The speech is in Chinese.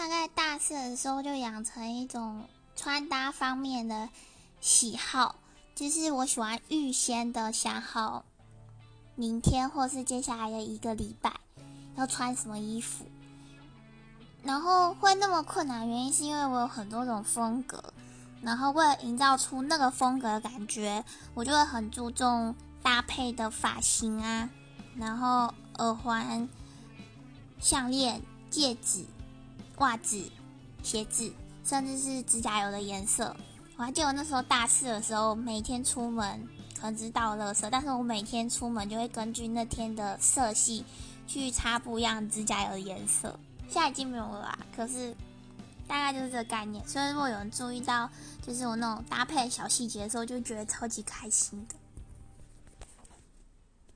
大概大四的时候就养成一种穿搭方面的喜好，就是我喜欢预先的想好明天或是接下来的一个礼拜要穿什么衣服。然后会那么困难，原因是因为我有很多种风格，然后为了营造出那个风格的感觉，我就会很注重搭配的发型啊，然后耳环、项链、戒指、袜子、鞋子，甚至是指甲油的颜色。我还记得我那时候大四的时候，每天出门可能只是倒垃圾，但是我每天出门就会根据那天的色系去擦不一样指甲油的颜色。现在已经没有了啦，可是大概就是这个概念。所以如果有人注意到，就是我那种搭配小细节的时候，就觉得超级开心的。